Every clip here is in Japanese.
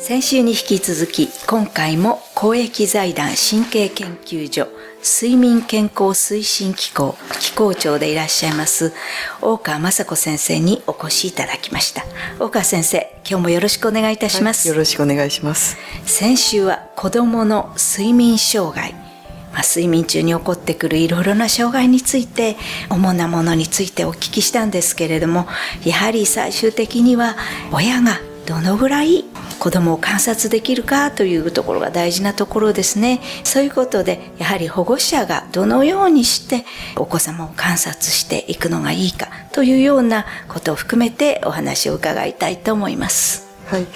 先週に引き続き今回も公益財団神経研究所睡眠健康推進機構機構長でいらっしゃいます大川雅子先生にお越しいただきました。大川先生今日もよろしくお願いいたします、はい、よろしくお願いします。先週は子どもの睡眠障害。まあ、睡眠中に起こってくるいろいろな障害について主なものについてお聞きしたんですけれどもやはり最終的には親がどのぐらい子供を観察できるかというところが大事なところですね。そういうことでやはり保護者がどのようにしてお子様を観察していくのがいいかというようなことを含めてお話を伺いたいと思います。はい。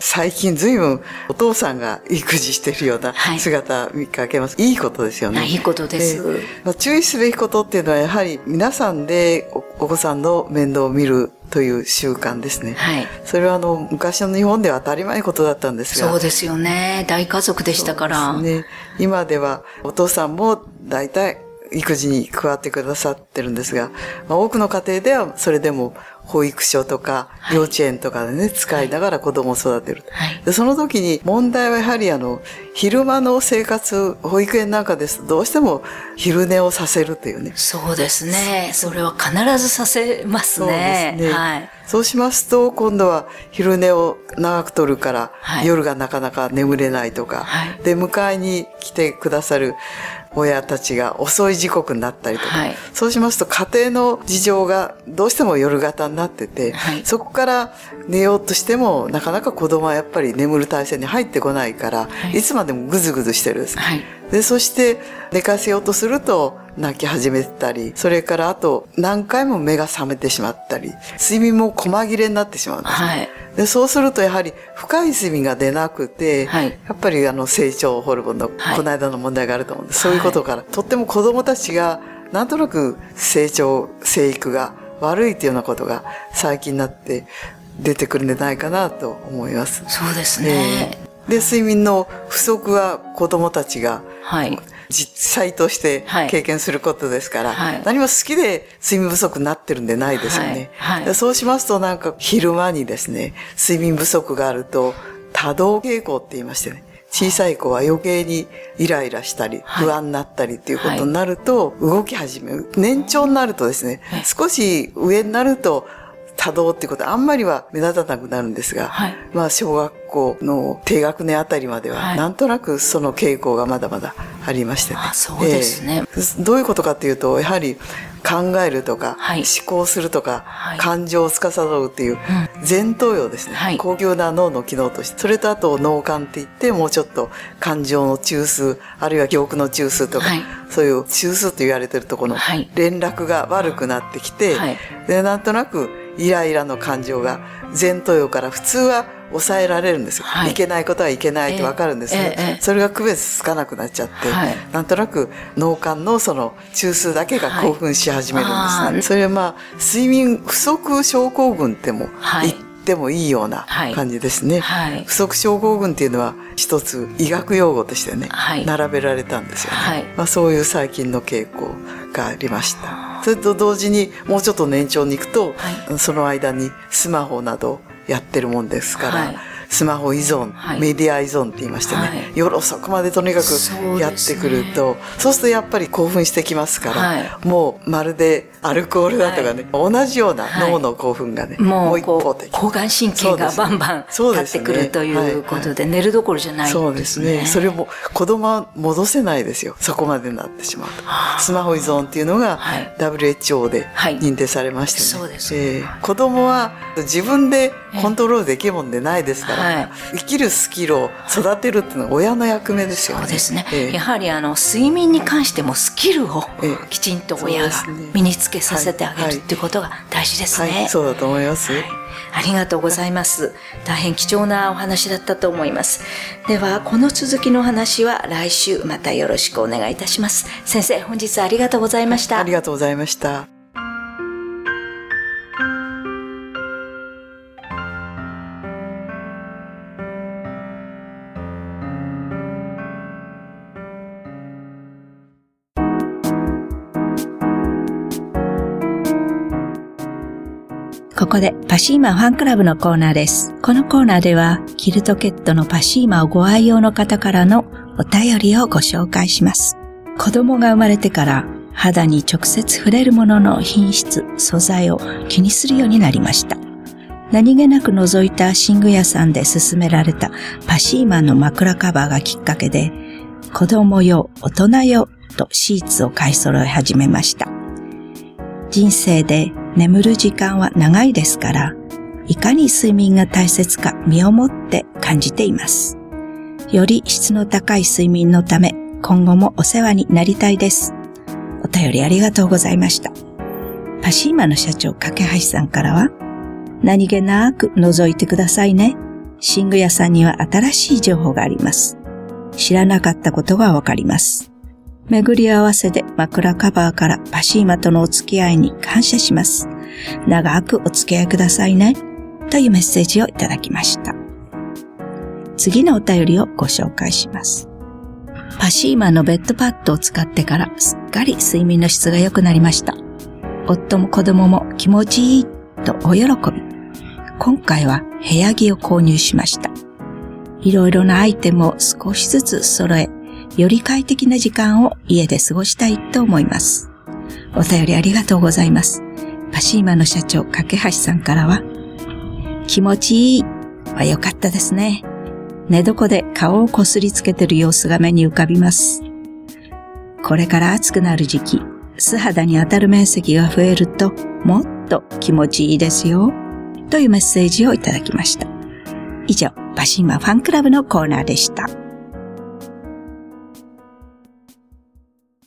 最近ずいぶんお父さんが育児しているような姿見かけます。はい、いいことですよね。いいことです。まあ、注意すべきことっていうのはやはり皆さんでお子さんの面倒を見るという習慣ですね。はい。それはあの、昔の日本では当たり前のことだったんですが。そうですよね。大家族でしたから。ね。今ではお父さんも大体育児に加わってくださってるんですが、まあ、多くの家庭ではそれでも保育所とか幼稚園とかでね、使いながら子供を育てる。はい、でその時に問題はやはりあの、昼間の生活、保育園なんかですとどうしても昼寝をさせるというね。そうですね。それは必ずさせますね。そうですね。はい。そうしますと、今度は昼寝を長くとるから、はい、夜がなかなか眠れないとか、はい、で、迎えに来てくださる親たちが遅い時刻になったりとか、はい、そうしますと家庭の事情がどうしても夜型になってて、はい、そこから寝ようとしてもなかなか子供はやっぱり眠る体制に入ってこないから、はい、いつまでもぐずぐずしてるんです。で、そして寝かせようとすると泣き始めたり、それからあと何回も目が覚めてしまったり、睡眠も細切れになってしまうんです、はい、でそうするとやはり深い睡眠が出なくて、はい、やっぱりあの成長ホルモンのこの間の問題があると思うんです。そういうことから、とっても子供たちがなんとなく成長、生育が悪いっていうようなことが最近になって出てくるんじゃないかなと思います。そうですね。えー、で、睡眠の不足は子供たちが、はい。実際として経験することですから、はい、何も好きで睡眠不足になってるんでないですよね。はい。はい、そうしますとなんか昼間にですね、睡眠不足があると多動傾向って言いましてね、小さい子は余計にイライラしたり、不安になったりっていうことになると、動き始める。年長になるとですね、少し上になると、多動っていうことはあんまりは目立たなくなるんですが、はい、まあ小学校の低学年あたりまでは、なんとなくその傾向がまだまだありまして。ね。そうですね、えー、どういうことかっていうと、やはり考えるとか、はい、思考するとか、はい、感情を司るっていう前頭葉ですね、はい、高級な脳の機能として、それとあと脳幹って言って、もうちょっと感情の中枢、あるいは記憶の中枢とか、そういう中枢と言われてるところの連絡が悪くなってきて、で、なんとなくイライラの感情が前頭葉から普通は抑えられるんですよ、はい、いけないことはいけないってわかるんですね、えーえー、それが区別つかなくなっちゃって、はい、なんとなく脳幹のその中枢だけが興奮し始めるんですね、はい、それはまあ睡眠不足症候群っても言ってもいいような感じですね、不足症候群っていうのは一つ医学用語としてね、並べられたんですよね、まあ、そういう最近の傾向がありましたそれと同時にもうちょっと年長に行くと、その間にスマホなどやってるもんですから、はい、スマホ依存、はい、メディア依存って言いましてね、はい、夜遅くまでとにかくやってくるとそう、ね,、するとやっぱり興奮してきますから、もうまるでアルコールだとかね、同じような脳の興奮がね、もう一方的。交感神経がバンバン立ってくるということで、寝るどころじゃない、そうですね。それも子供は戻せないですよ。そこまでなってしまうと。スマホ依存っていうのが WHO で認定されましてね。そうです、えー、子供は自分でコントロールできるもんでないですから、はい、生きるスキルを育てるっていうのは親の役目ですよね。そうですね。えー、やはりあの睡眠に関してもスキルをきちんと親が身につけさせてあげるっていうことが大事ですね。はいはい、そうだと思います。ありがとうございます。大変貴重なお話だったと思います。では、この続きの話は来週またよろしくお願いいたします。先生、本日ありがとうございました。ありがとうございました。ここでパシーマファンクラブのコーナーです。このコーナーでは、キルトケットのパシーマをご愛用の方からのお便りをご紹介します。子供が生まれてから肌に直接触れるものの品質、素材を気にするようになりました。何気なく覗いた寝具屋さんで勧められたパシーマの枕カバーがきっかけで、子供用、大人用とシーツを買い揃え始めました。人生で眠る時間は長いですから、いかに睡眠が大切か身をもって感じています。より質の高い睡眠のため、今後もお世話になりたいです。お便りありがとうございました。パシーマの社長、架橋さんからは、何気なく覗いてくださいね。寝具屋さんには新しい情報があります。知らなかったことがわかります。巡り合わせで枕カバーからパシーマとのお付き合いに感謝します。長くお付き合いくださいね。というメッセージをいただきました。次のお便りをご紹介します。パシーマのベッドパッドを使ってからすっかり睡眠の質が良くなりました。夫も子供も気持ちいいとお喜び。今回は部屋着を購入しました。いろいろなアイテムを少しずつ揃え、より快適な時間を家で過ごしたいと思います。お便りありがとうございます。パシーマの社長、架橋さんからは、気持ちいいは良かったですね。寝床で顔をこすりつけてる様子が目に浮かびます。これから暑くなる時期、素肌に当たる面積が増えると、もっと気持ちいいですよ。というメッセージをいただきました。以上、パシーマファンクラブのコーナーでした。